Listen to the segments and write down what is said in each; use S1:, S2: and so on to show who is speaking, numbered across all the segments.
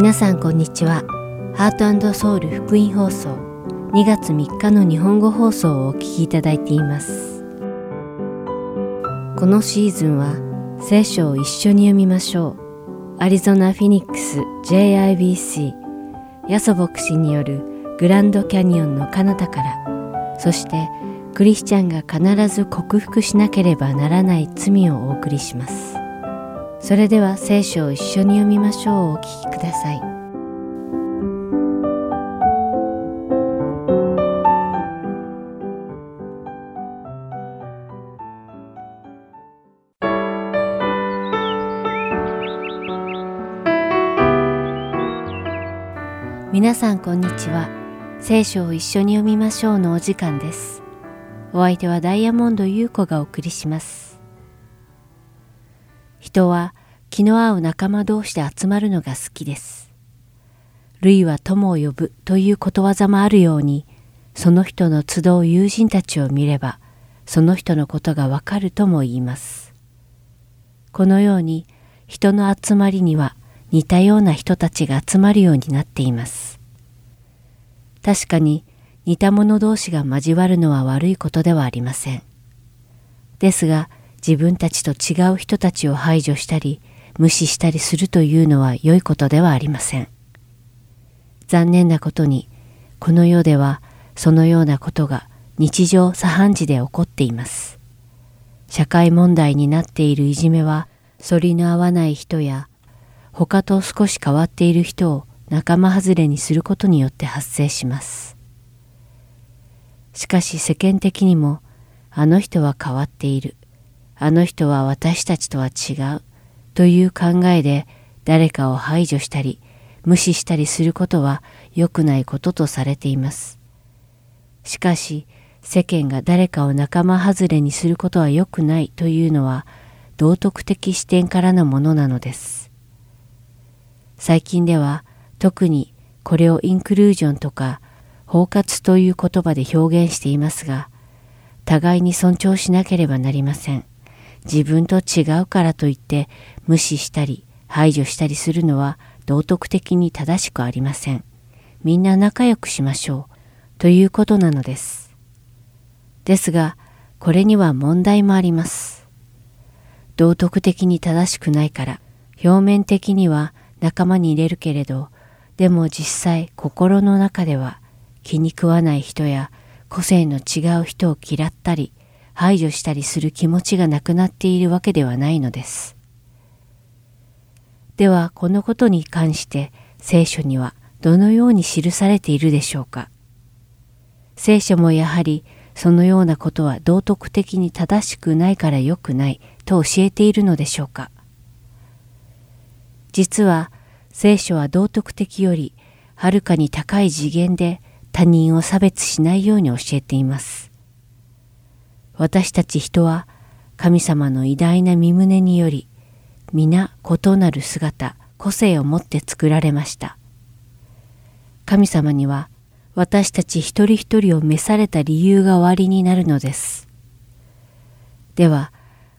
S1: 皆さんこんにちは。ハートソウル福音放送2月3日の日本語放送をお聞きいただいています。このシーズンは聖書を一緒に読みましょう。アリゾナ・フィニックス JIBC ヤソ牧師によるグランドキャニオンの彼方からそしてクリスチャンが必ず克服しなければならない罪をお送りします。それでは聖書を一緒に読みましょうお聞きください。皆さんこんにちは。聖書を一緒に読みましょうのお時間です。お相手はダイヤモンド優子がお送りします。人は気の合う仲間同士で集まるのが好きです。類は友を呼ぶということわざもあるように、その人の集う友人たちを見れば、その人のことがわかるとも言います。このように人の集まりには似たような人たちが集まるようになっています。確かに似た者同士が交わるのは悪いことではありません。ですが自分たちと違う人たちを排除したり無視したりするというのは良いことではありません。残念なことにこの世ではそのようなことが日常茶飯事で起こっています。社会問題になっているいじめは反りの合わない人や他と少し変わっている人を仲間外れにすることによって発生します。しかし世間的にもあの人は変わっている。あの人は私たちとは違うという考えで誰かを排除したり無視したりすることは良くないこととされています。しかし世間が誰かを仲間外れにすることは良くないというのは道徳的視点からのものなのです。最近では特にこれをインクルージョンとか包括という言葉で表現していますが互いに尊重しなければなりません。自分と違うからといって無視したり排除したりするのは道徳的に正しくありません。みんな仲良くしましょうということなのです。ですが、これには問題もあります。道徳的に正しくないから、表面的には仲間に入れるけれど、でも実際心の中では気に食わない人や個性の違う人を嫌ったり排除したりする気持ちがなくなっているわけではないのです。ではこのことに関して聖書にはどのように記されているでしょうか？聖書もやはりそのようなことは道徳的に正しくないから良くないと教えているのでしょうか？実は聖書は道徳的よりはるかに高い次元で他人を差別しないように教えています。私たち人は神様の偉大な身旨により皆異なる姿個性を持って作られました。神様には私たち一人一人を召された理由が終わりになるのです。では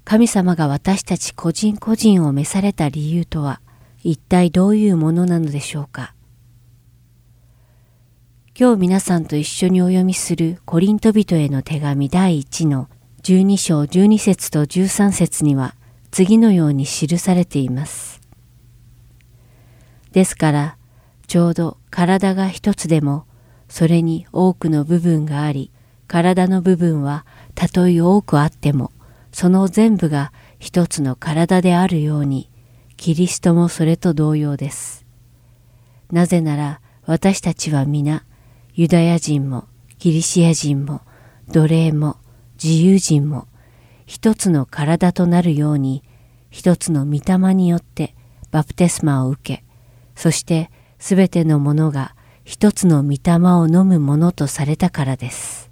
S1: 神様が私たち個人個人を召された理由とは一体どういうものなのでしょうか。今日皆さんと一緒にお読みするコリント人への手紙第1の12章12節と13節には次のように記されています。ですからちょうど体が一つでもそれに多くの部分があり体の部分はたとえ多くあってもその全部が一つの体であるようにキリストもそれと同様です。なぜなら私たちは皆ユダヤ人もギリシア人も奴隷も自由人も一つの体となるように一つの御霊によってバプテスマを受けそしてすべてのものが一つの御霊を飲むものとされたからです。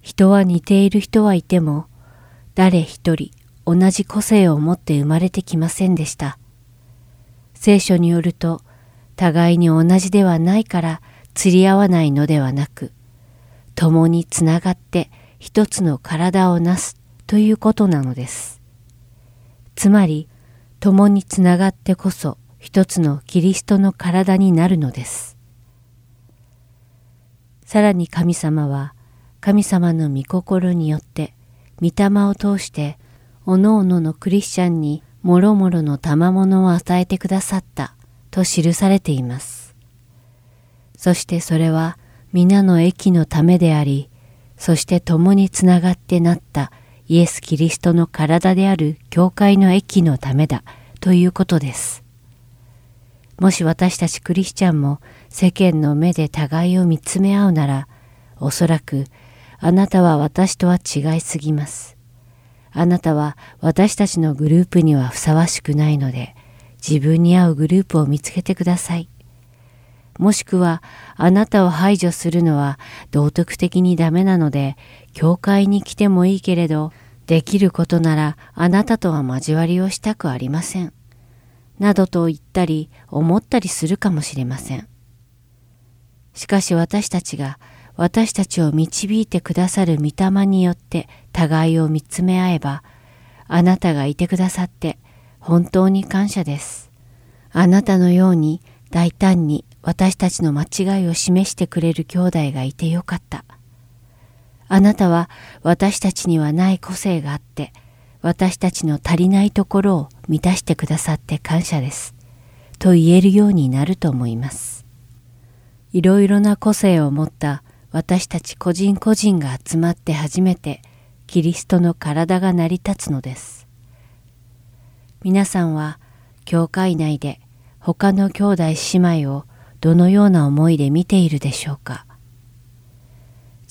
S1: 人は似ている人はいても誰一人同じ個性を持って生まれてきませんでした。聖書によると互いに同じではないから釣り合わないのではなく、共につながって一つの体をなすということなのです。つまり、共につながってこそ一つのキリストの体になるのです。さらに神様は神様の御心によって御霊を通しておのおののクリスチャンにもろもろの賜物を与えてくださったと記されています。そしてそれは皆の益のためであり、そして共につながってなったイエス・キリストの体である教会の益のためだということです。もし私たちクリスチャンも世間の目で互いを見つめ合うなら、おそらくあなたは私とは違いすぎます。あなたは私たちのグループにはふさわしくないので、自分に合うグループを見つけてください。もしくはあなたを排除するのは道徳的にダメなので、教会に来てもいいけれど、できることならあなたとは交わりをしたくありません。などと言ったり思ったりするかもしれません。しかし私たちが私たちを導いてくださる御霊によって互いを見つめ合えば、あなたがいてくださって本当に感謝です。あなたのように大胆に私たちの間違いを示してくれる兄弟がいてよかった。あなたは私たちにはない個性があって、私たちの足りないところを満たしてくださって感謝です。と言えるようになると思います。いろいろな個性を持った私たち個人個人が集まって初めてキリストの体が成り立つのです。皆さんは教会内で他の兄弟姉妹をどのような思いで見ているでしょうか？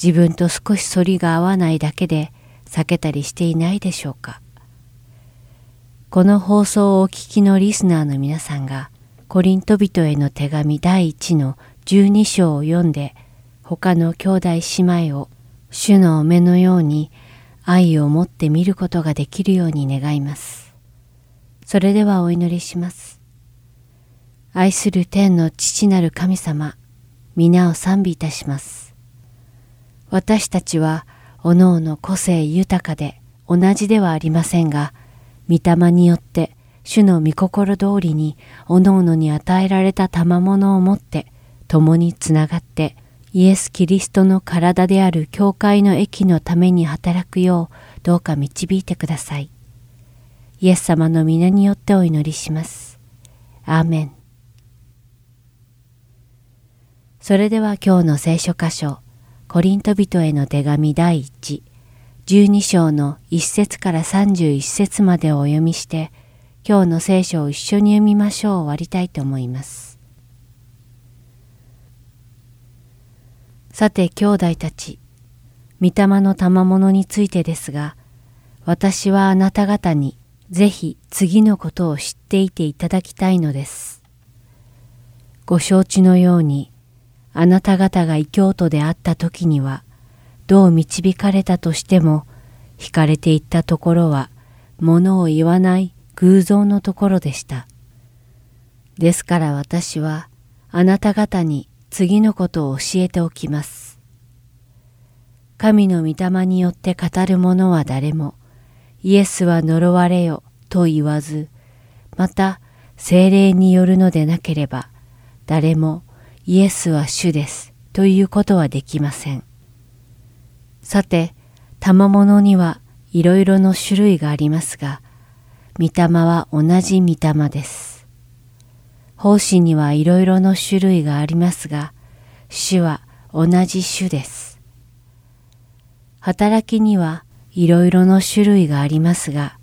S1: 自分と少し反りが合わないだけで避けたりしていないでしょうか？この放送をお聞きのリスナーの皆さんがコリント人への手紙第1の12章を読んで他の兄弟姉妹を主のお目のように愛を持って見ることができるように願います。それではお祈りします。愛する天の父なる神様、皆を賛美いたします。私たちは、おのおの個性豊かで同じではありませんが、御霊によって主の御心通りにおのおのに与えられた賜物を持って共につながってイエス・キリストの体である教会の益のために働くようどうか導いてください。イエス様の皆によってお祈りします。アーメン。それでは今日の聖書箇所、コリント人への手紙第1、12章の1節から31節までをお読みして、今日の聖書を一緒に読みましょう終わりたいと思います。さて兄弟たち、御霊の賜物についてですが、私はあなた方にぜひ次のことを知っていていただきたいのです。ご承知のように、あなた方が異教徒であった時には、どう導かれたとしても、惹かれていったところは、ものを言わない偶像のところでした。ですから私は、あなた方に次のことを教えておきます。神の御霊によって語る者は誰も、イエスは呪われよと言わず、また精霊によるのでなければ、誰もイエスは主ですということはできません。さて、賜物にはいろいろの種類がありますが、御霊は同じ御霊です。奉仕にはいろいろの種類がありますが、主は同じ主です。働きにはいろいろの種類がありますが、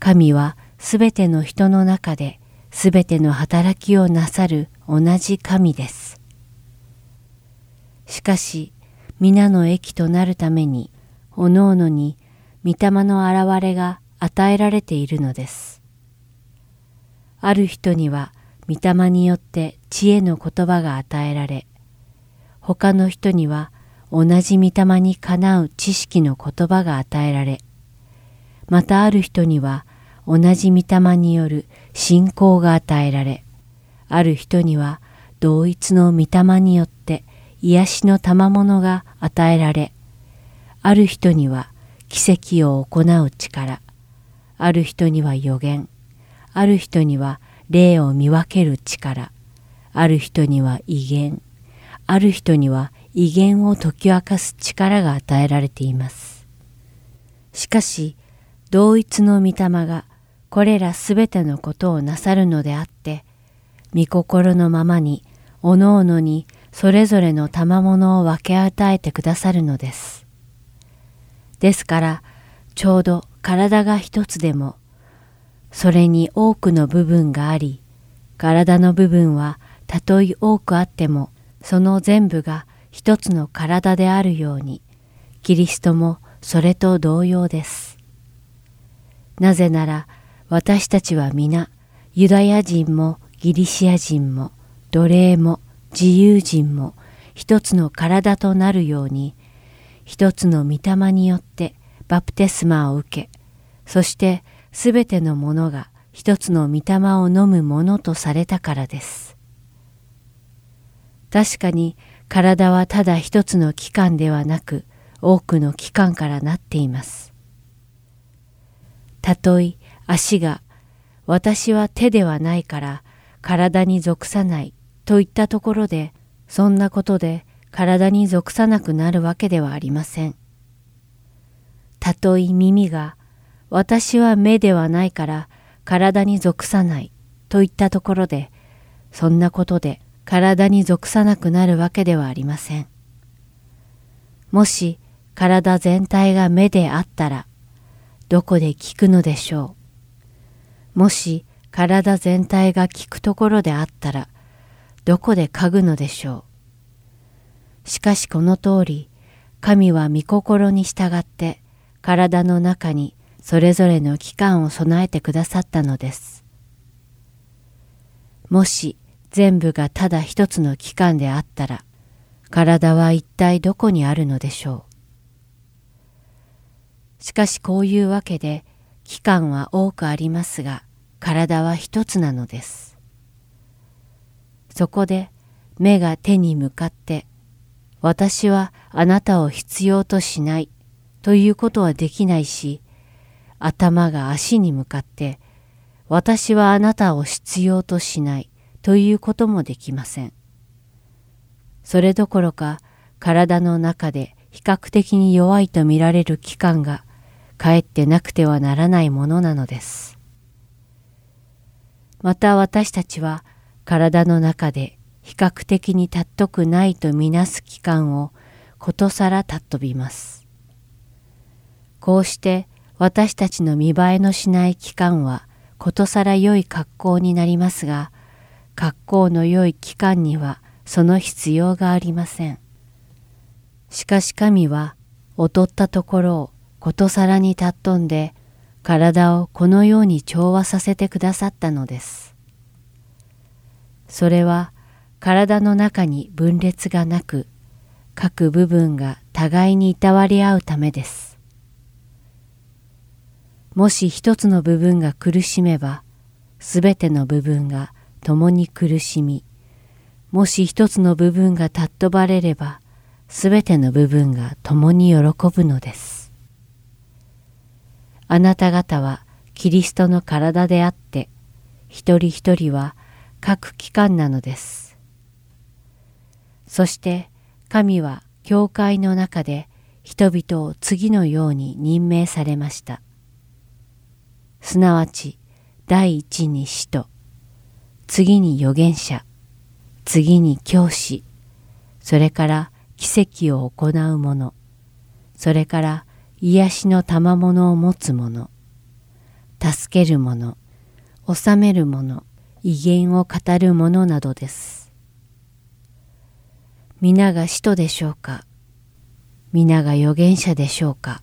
S1: 神はすべての人の中ですべての働きをなさる同じ神です。しかし皆の益となるためにおのおのに御霊の現れが与えられているのです。ある人には御霊によって知恵の言葉が与えられ、他の人には同じ御霊にかなう知識の言葉が与えられ、またある人には同じ御霊による信仰が与えられ、ある人には同一の御霊によって癒しの賜物が与えられ、ある人には奇跡を行う力、ある人には予言、ある人には霊を見分ける力、ある人には威厳、ある人には威厳を解き明かす力が与えられています。しかし、同一の御霊がこれらすべてのことをなさるのであって、御心のままに、おのおのにそれぞれの賜物を分け与えてくださるのです。ですから、ちょうど体が一つでも、それに多くの部分があり、体の部分はたとえ多くあっても、その全部が一つの体であるように、キリストもそれと同様です。なぜなら私たちは皆ユダヤ人もギリシア人も奴隷も自由人も一つの体となるように一つの御霊によってバプテスマを受けそしてすべてのものが一つの御霊を飲むものとされたからです。確かに体はただ一つの器官ではなく多くの器官からなっています。たとえ足が私は手ではないから体に属さないといったところでそんなことで体に属さなくなるわけではありません。たとえ耳が私は目ではないから体に属さないといったところでそんなことで体に属さなくなるわけではありません。もし体全体が目であったらどこで聞くのでしょう。もし体全体が聞くところであったら、どこで嗅ぐのでしょう。しかしこの通り、神は御心に従って体の中にそれぞれの器官を備えてくださったのです。もし全部がただ一つの器官であったら、体は一体どこにあるのでしょう。しかしこういうわけで期間は多くありますが体は一つなのです。そこで目が手に向かって私はあなたを必要としないということはできないし頭が足に向かって私はあなたを必要としないということもできません。それどころか体の中で比較的に弱いと見られる器官がかえってなくてはならないものなのです。また私たちは体の中で比較的に尊くないとみなす期間をことさら尊びます。こうして私たちの見栄えのしない期間はことさら良い格好になりますが、格好の良い期間にはその必要がありません。しかし神は劣ったところをことさらに尊んで体をこのように調和させてくださったのです。それは体の中に分裂がなく各部分が互いにいたわり合うためです。もし一つの部分が苦しめばすべての部分が共に苦しみもし一つの部分が尊ばれればすべての部分が共に喜ぶのです。あなた方はキリストの体であって、一人一人は各機関なのです。そして神は教会の中で人々を次のように任命されました。すなわち第一に使徒、次に預言者、次に教師、それから奇跡を行う者、それから癒しの賜物を持つ者、助ける者、治める者、威厳を語る者などです。皆が使徒でしょうか？皆が預言者でしょうか？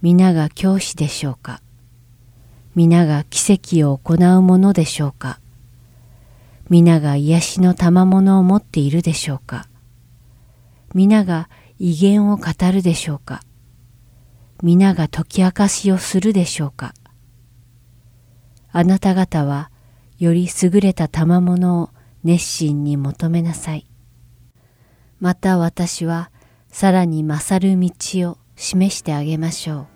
S1: 皆が教師でしょうか？皆が奇跡を行うものでしょうか？皆が癒しの賜物を持っているでしょうか？皆が威厳を語るでしょうか？皆が解き明かしをするでしょうか？あなた方はより優れた賜物を熱心に求めなさい。また私はさらに勝る道を示してあげましょう。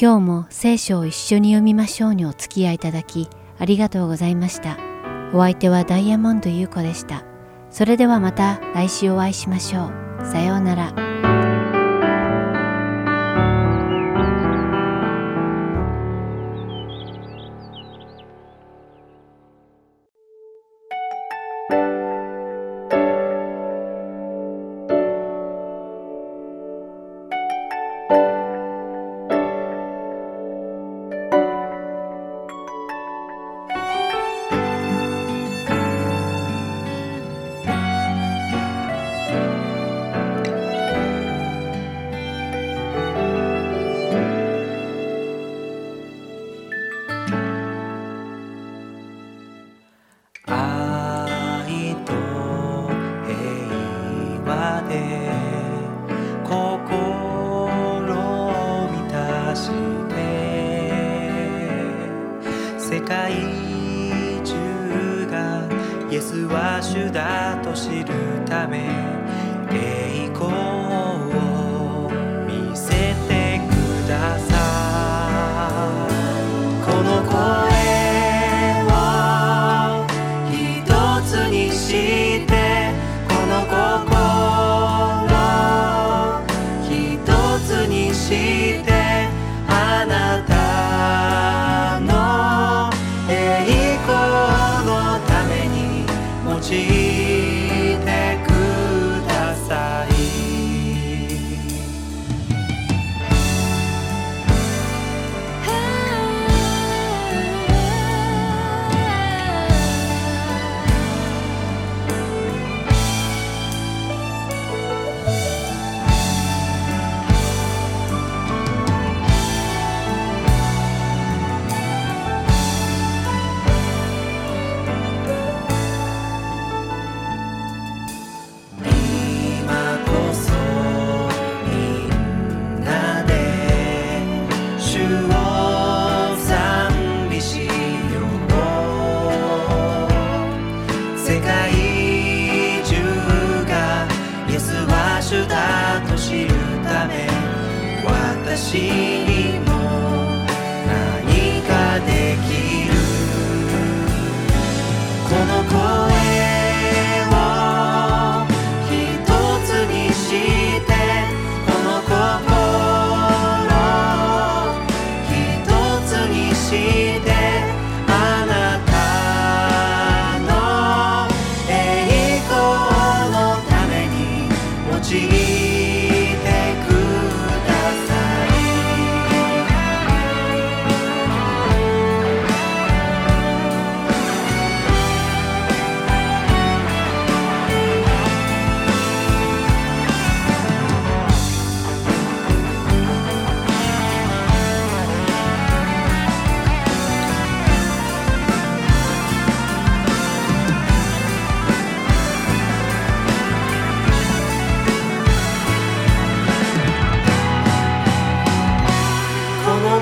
S2: 今日も聖書を一緒に読みましょうにお付き合いいただきありがとうございました。お相手はダイヤモンド優子でした。それではまた来週お会いしましょう。さようなら。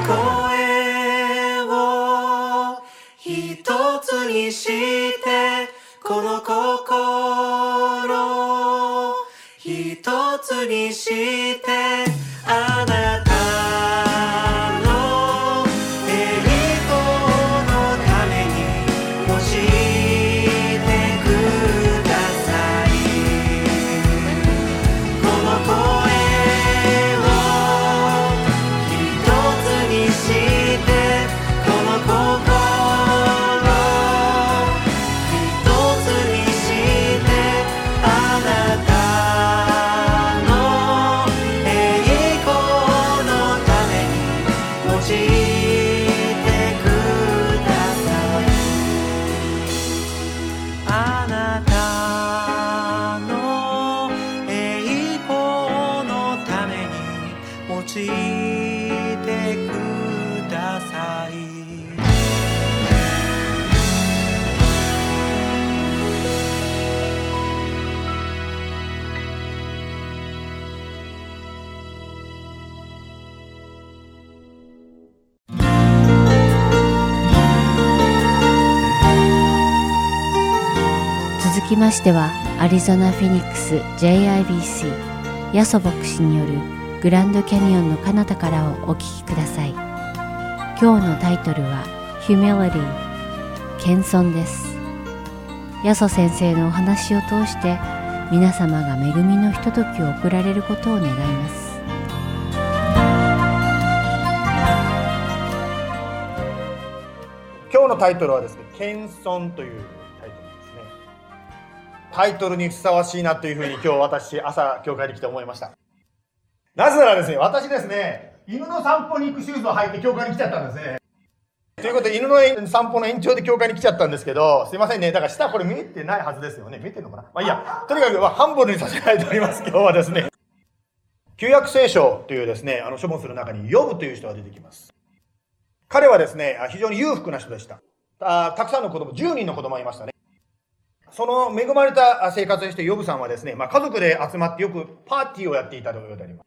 S2: 声を一つにしてこの心一つにしてきましてはアリゾナ・フェニックス JIBC ヤソ牧師による
S1: グランドキャニオンの彼方からをお聞きください。今日のタイトルは「Humility」謙遜です。ヤソ先生のお話を通して皆様が恵みのひとときを送られることを願います。
S3: 今日のタイトルはですね謙遜というタイトルにふさわしいなというふうに今日私朝教会に来て思いましたなぜならですね私ですね犬の散歩に行くシューズを履いて教会に来ちゃったんですねということで、犬の散歩の延長で教会に来ちゃったんですけど、すいませんね。だから下これ見えてないはずですよね。見えてるのかな？まあいいや。とにかく、ハンボルにさせられております。今日はですね。旧約聖書というですね、あの書物の中に、ヨブという人が出てきます。彼はですね、非常に裕福な人でした。あたくさんの子供、10人の子供がいましたね。その恵まれた生活をして、ヨブさんはですね、まあ、家族で集まってよくパーティーをやっていたようことであります。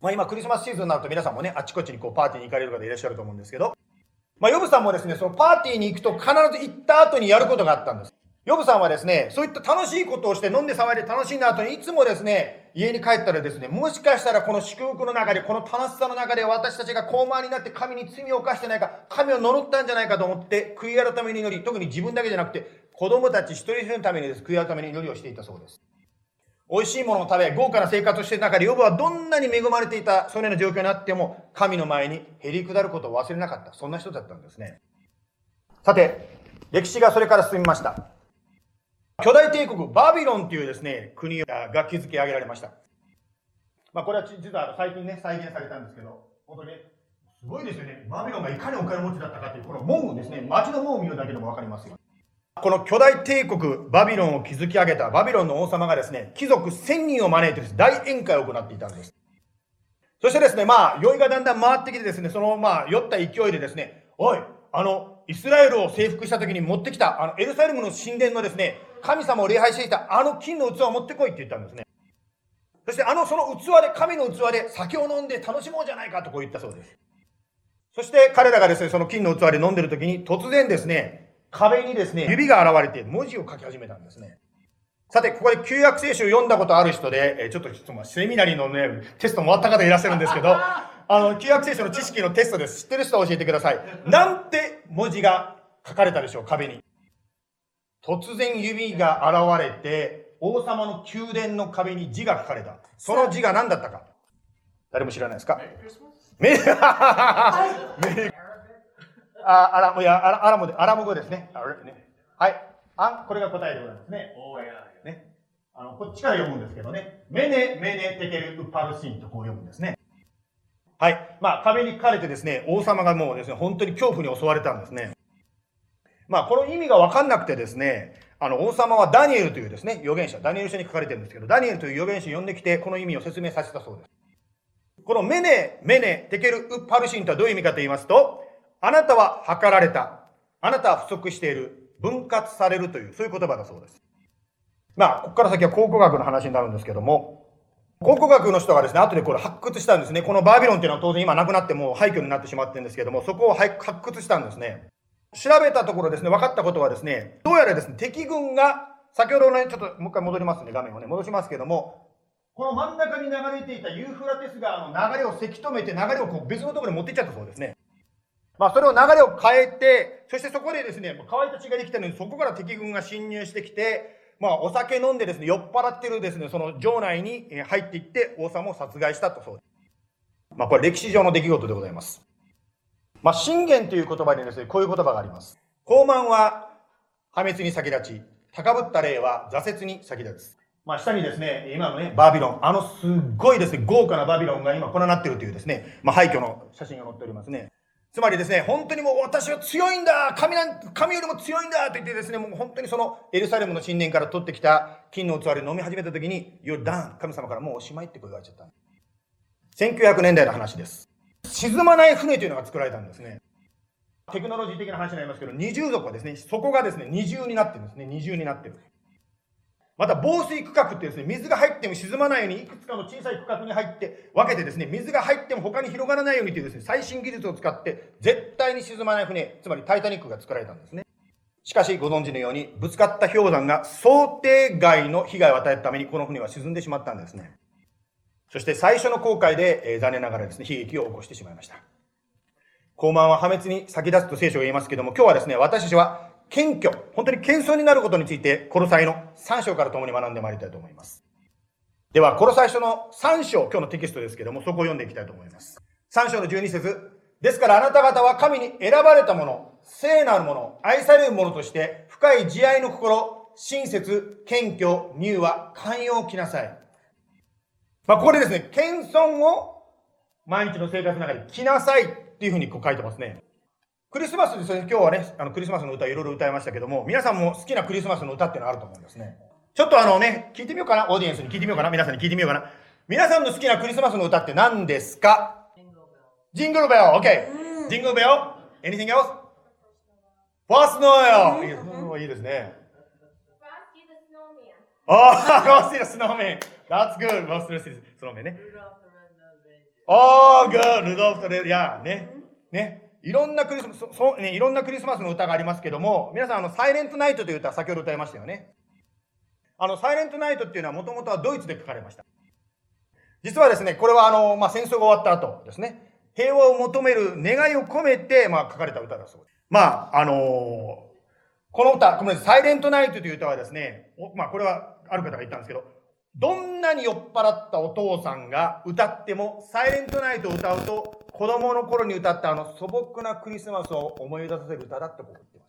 S3: まあ、今クリスマスシーズンになると皆さんもね、あちこちにこうパーティーに行かれる方いらっしゃると思うんですけど、まあ、ヨブさんもですね、そのパーティーに行くと必ず行った後にやることがあったんです。ヨブさんはですね、そういった楽しいことをして飲んで騒いで楽しいな後にいつもですね、家に帰ったらですね、もしかしたらこの祝福の中で、この楽しさの中で私たちが高慢になって神に罪を犯してないか、神を呪ったんじゃないかと思って悔い改めに祈り、特に自分だけじゃなくて子供たち一人一人のためにです、悔い改めに祈りをしていたそうです。美味しいものを食べ、豪華な生活をしている中で、ヨブはどんなに恵まれていた、そのような状況になっても、神の前に減り下ることを忘れなかった。そんな人だったんですね。さて、歴史がそれから進みました。巨大帝国、バビロンというですね、国が築き上げられました。まあ、これは実は最近ね、再現されたんですけど、本当に、すごいですよね。バビロンがいかにお金持ちだったかという、この門をですね、街の門を見るだけでもわかりますよ。この巨大帝国バビロンを築き上げたバビロンの王様がですね、貴族1000人を招いて大宴会を行っていたんです。そしてですね、まあ、酔いがだんだん回ってきてですね、そのまあ、酔った勢いでですね、おい、あの、イスラエルを征服した時に持ってきた、あの、エルサレムの神殿のですね、神様を礼拝していたあの金の器を持ってこいって言ったんですね。そしてあの、その器で、神の器で酒を飲んで楽しもうじゃないかとこう言ったそうです。そして彼らがですね、その金の器で飲んでる時に突然ですね、壁にですね、指が現れて文字を書き始めたんですね。さて、ここで旧約聖書を読んだことある人で、えちょっと、ちょっとセミナリーのね、テストも終わった方いらっしゃるんですけど、あの、旧約聖書の知識のテストです。知ってる人は教えてください。なんて文字が書かれたでしょう、壁に。突然指が現れて、王様の宮殿の壁に字が書かれた。その字が何だったか。誰も知らないですか？メリーあアラいやアラアラムでアラム語ですね。ねはい。あこれが答えでございますね。ね。あの、こっちから読むんですけどね。メネ、メネ、テケル、ウパルシンとこう読むんですね。はい。まあ、壁に書かれてですね、王様がもうですね、本当に恐怖に襲われたんですね。まあ、この意味がわかんなくてですね、あの、王様はダニエルというですね、預言者、ダニエル書に書かれてるんですけど、ダニエルという預言者を呼んできて、この意味を説明させたそうです。このメネ、メネ、テケル、ウパルシンとはどういう意味かと言いますと、あなたは測られた。あなたは不足している。分割されるという、そういう言葉だそうです。まあ、ここから先は考古学の話になるんですけども、考古学の人がですね、後でこれ発掘したんですね。このバービロンっていうのは当然今なくなってもう廃墟になってしまってるんですけども、そこを発掘したんですね。調べたところですね、分かったことはですね、どうやらですね、敵軍が、先ほどのね、ちょっともう一回戻りますね、画面をね、戻しますけども、この真ん中に流れていたユーフラテス川の流れをせき止めて流れをこう別のところに持っていっちゃったそうですね。まあ、それを流れを変えて、そしてそこでですね、乾いた血ができたのに、そこから敵軍が侵入してきて、まあ、お酒飲んでですね、酔っ払ってるですね、その城内に入っていって王様を殺害したとそうです。まあ、これ歴史上の出来事でございます。まあ、信玄という言葉にですね、こういう言葉があります。高慢は破滅に先立ち、高ぶった霊は挫折に先立つ。まあ、下にですね、今のね、バビロン、あのすっごいですね、豪華なバビロンが今こうなってるというですね、まあ、廃墟の写真が載っておりますね。つまりですね、本当にもう私は強いんだ神なん神よりも強いんだと言ってですね、もう本当にそのエルサレムの神殿から取ってきた金の器で飲み始めた時に、You're done! 神様からもうおしまいって声が言われちゃった。1900年代の話です。沈まない船というのが作られたんですね。テクノロジー的な話になりますけど、二重底はですね、底がですね、二重になってるんですね。二重になってる。また防水区画ってですね、水が入っても沈まないようにいくつかの小さい区画に入って分けてですね、水が入っても他に広がらないようにというですね、最新技術を使って絶対に沈まない船、つまりタイタニックが作られたんですね。しかしご存知のように、ぶつかった氷山が想定外の被害を与えるためにこの船は沈んでしまったんですね。そして最初の航海で、えー、残念ながらですね、悲劇を起こしてしまいました。高慢は破滅に先立つと聖書が言いますけども、今日はですね、私たちは謙虚、本当に謙遜になることについて、コロサイの3章から共に学んでまいりたいと思います。では、コロサイ書の3章、今日のテキストですけども、そこを読んでいきたいと思います。3章の12節ですからあなた方は神に選ばれたもの、聖なるもの、愛されるものとして、深い慈愛の心、親切、謙虚、乳和、寛容を着なさい。まあ、ここでですね、謙遜を毎日の生活の中で着なさいっていうふうにこう書いてますね。クリスマスですね、今日はね、あのクリスマスの歌いろいろ歌いましたけども、皆さんも好きなクリスマスの歌っていうのあると思うんですね。ちょっとあのね、聞いてみようかな、オーディエンスに聞いてみようかな、皆さんに聞いてみようかな？皆さんの好きなクリスマスの歌って何ですか？ジングルベル、OK。ジングルベル ?Anything else? ファースノーよいいですね。ああ、ゴースティースノーメン。That's good. ゴースティースノーメンね。おー、good. ルドルフとレいや、ね。ね。いろんなクリスマス、そね、いろんなクリスマスの歌がありますけども、皆さん、あの、サイレントナイトという歌、先ほど歌いましたよね。あの、サイレントナイトっていうのはもともとはドイツで書かれました。実はですね、これはあの、まあ、戦争が終わった後ですね、平和を求める願いを込めて、まあ、書かれた歌だそうです。まあ、あのー、この歌、このサイレントナイトという歌はですね、まあ、これはある方が言ったんですけど、どんなに酔っ払ったお父さんが歌っても、サイレントナイトを歌うと、子供の頃に歌ったあの素朴なクリスマスを思い出させる歌だって僕言ってま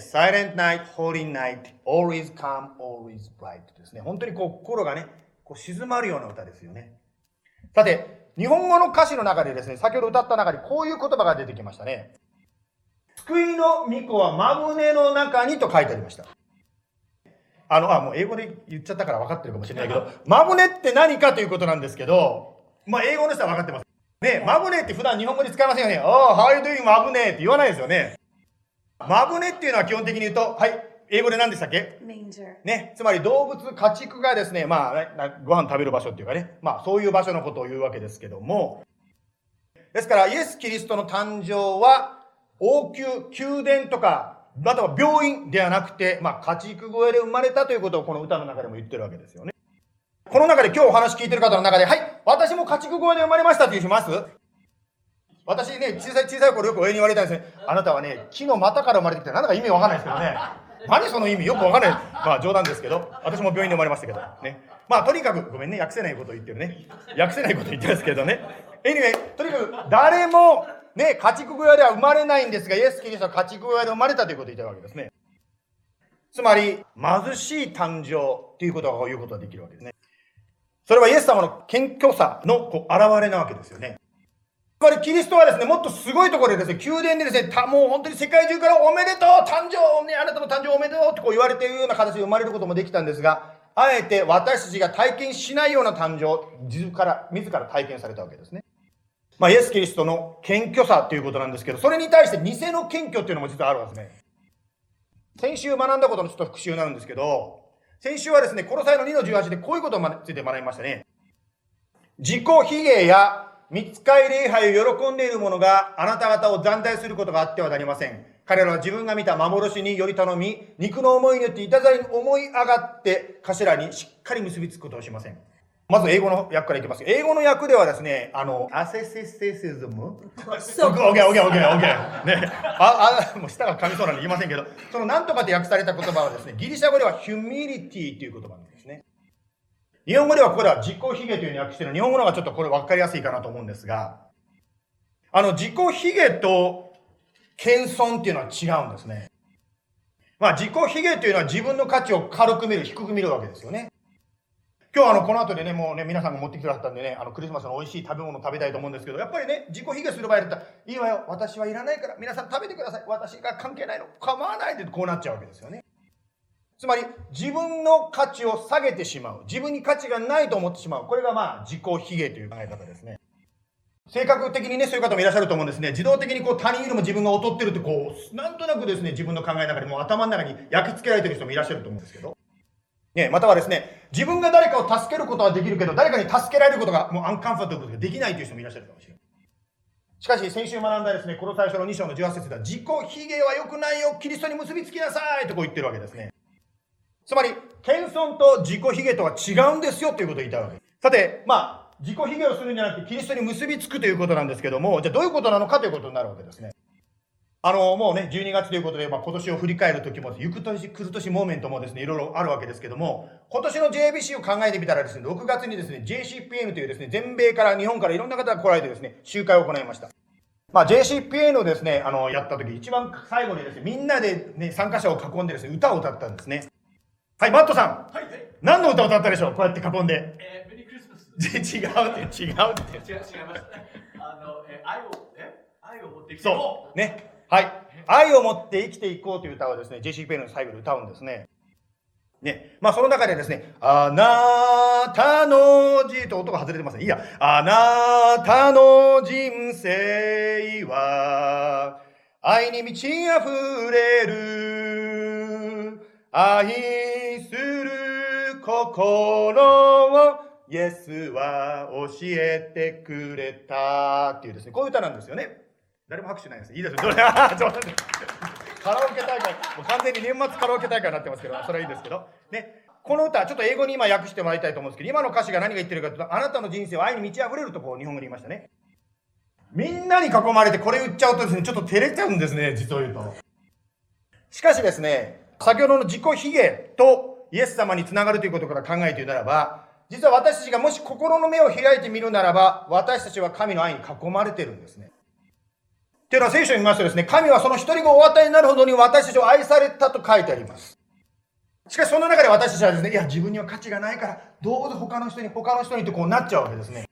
S3: す。ね、Silent Night, Holy Night, Always Calm, Always Bright ですね。本当にこう心がね、こう静まるような歌ですよね。さて、日本語の歌詞の中でですね、先ほど歌った中にこういう言葉が出てきましたね。救いの御子はまぶねの中にと書いてありました。あの、あ、もう英語で言っちゃったから分かってるかもしれないけど、マブネって何かということなんですけど、まあ英語の人は分かってます。ね、マブネって普段日本語で使いませんよね。ああ、how you doing マブネって言わないですよね。マブネっていうのは基本的に言うと、はい、英語で何でしたっけ？ね、つまり動物、家畜がですね、まあ、ご飯食べる場所っていうかね、まあそういう場所のことを言うわけですけども、ですからイエス・キリストの誕生は、王宮、宮殿とか、または病院ではなくて、まあ、家畜小屋で生まれたということをこの歌の中でも言ってるわけですよね。この中で今日お話聞いてる方の中で、はい、私も家畜小屋で生まれましたっていう人います？私ね、小さい小さい頃よく親に言われたんですね。あなたはね、木の股から生まれてきて、なんだか意味わかんないですけどね。何その意味よくわかんない。まあ冗談ですけど、私も病院で生まれましたけど、ね。まあとにかく、ごめんね、訳せないことを言ってるね。訳せないこと言ってますけどね。anyway、とにかく誰もね、家畜小屋では生まれないんですが、イエス・キリストは家畜小屋で生まれたということを言ってるわけですね。つまり、貧しい誕生ということが言うことができるわけですね。それはイエス様の謙虚さのこう現れなわけですよね。つまりキリストはですね、もっとすごいところでですね、宮殿でですね、たもう本当に世界中からおめでとう誕生ね、あなたの誕生おめでとうってこう言われているような形で生まれることもできたんですが、あえて私たちが体験しないような誕生、自ら、自ら体験されたわけですね。まあ、イエス・キリストの謙虚さということなんですけど、それに対して偽の謙虚っていうのも実はあるんですね。先週学んだことのちょっと復習になるんですけど、先週はですね、この際の2の18でこういうことについて学びましたね。自己卑下や密会礼拝を喜んでいる者があなた方を残罪することがあってはなりません。彼らは自分が見た幻により頼み、肉の思いによっていたざりに思い上がって、頭にしっかり結びつくことをしません。まず英語の訳からいきます。英語の訳ではですね、あの、アセセセシズム？オッケーオッケーオッケーオッケー。ね。あ、あ、もう舌が噛みそうなんで言いませんけど、その何とかって訳された言葉はですね、ギリシャ語ではヒュミリティという言葉なんですね。日本語ではここでは自己卑下というふうに訳してる日本語の方がちょっとこれ分かりやすいかなと思うんですが、あの、自己卑下と謙遜っていうのは違うんですね。まあ、自己卑下というのは自分の価値を軽く見る、低く見るわけですよね。今日あの、この後でね、もうね、皆さんが持ってきてくださったんでね、あの、クリスマスの美味しい食べ物食べたいと思うんですけど、やっぱりね、自己卑下する場合だったら、いいわよ、私はいらないから、皆さん食べてください。私が関係ないの。構わないで、こうなっちゃうわけですよね。つまり、自分の価値を下げてしまう。自分に価値がないと思ってしまう。これがまあ、自己卑下という考え方ですね。性格的にね、そういう方もいらっしゃると思うんですね。自動的にこう他人よりも自分が劣ってるってこう、なんとなくですね、自分の考えの中でもう頭の中に焼き付けられてる人もいらっしゃると思うんですけど。ね、またはですね、自分が誰かを助けることはできるけど、誰かに助けられることがもうアンカンファトブルができないという人もいらっしゃるかもしれない。しかし、先週学んだですね、この最初の2章の18節では、自己卑下は良くないよ、キリストに結びつきなさいとこう言ってるわけですね。つまり、謙遜と自己卑下とは違うんですよということを言いたいわけです。さて、まあ、自己卑下をするんじゃなくて、キリストに結びつくということなんですけども、じゃあどういうことなのかということになるわけですね。あの、もうね、12月ということで、まあ、今年を振り返る時も、行く年、来る年モーメントもですね、いろいろあるわけですけども、今年の JBC を考えてみたらですね、6月にですね、JCPN というですね、全米から日本からいろんな方が来られてですね、集会を行いました。まあ、JCPN をですね、あの、やった時、一番最後にですね、みんなでね、参加者を囲んでですね、歌を歌ったんですね。はい、マットさん。はい、何の歌を歌ったでしょう？こうやって囲んで。えー、メリークリスマス。違うって、違うって。違う、違います。あの、え、愛を、え愛を持ってきてそう。ね。はい。愛を持って生きていこうという歌をですね、JC ペンの最後で歌うんですね。ね。まあ、その中でですね、あなたの字と音が外れてますね。いいや。あなたの人生は、愛に満ち溢れる。愛する心を、イエスは教えてくれたっていうですね、こういう歌なんですよね。誰も拍手ないです。いいです。カラオケ大会、もう完全に年末カラオケ大会になってますけど、それはいいですけど。ね。この歌、ちょっと英語に今訳してもらいたいと思うんですけど、今の歌詞が何が言ってるかというと、あなたの人生は愛に満ち溢れるとこう日本語で言いましたね。みんなに囲まれてこれ言っちゃうとですね、ちょっと照れちゃうんですね、実を言うと。しかしですね、先ほどの自己卑下とイエス様につながるということから考えているならば、実は私たちがもし心の目を開いてみるならば、私たちは神の愛に囲まれてるんですね。っていうのは聖書に見ますとですね、神はその一人がお与えになるほどに私たちを愛されたと書いてあります。しかしその中で私たちはですね、いや、自分には価値がないから、どうぞ他の人に、他の人にってこうなっちゃうわけですね。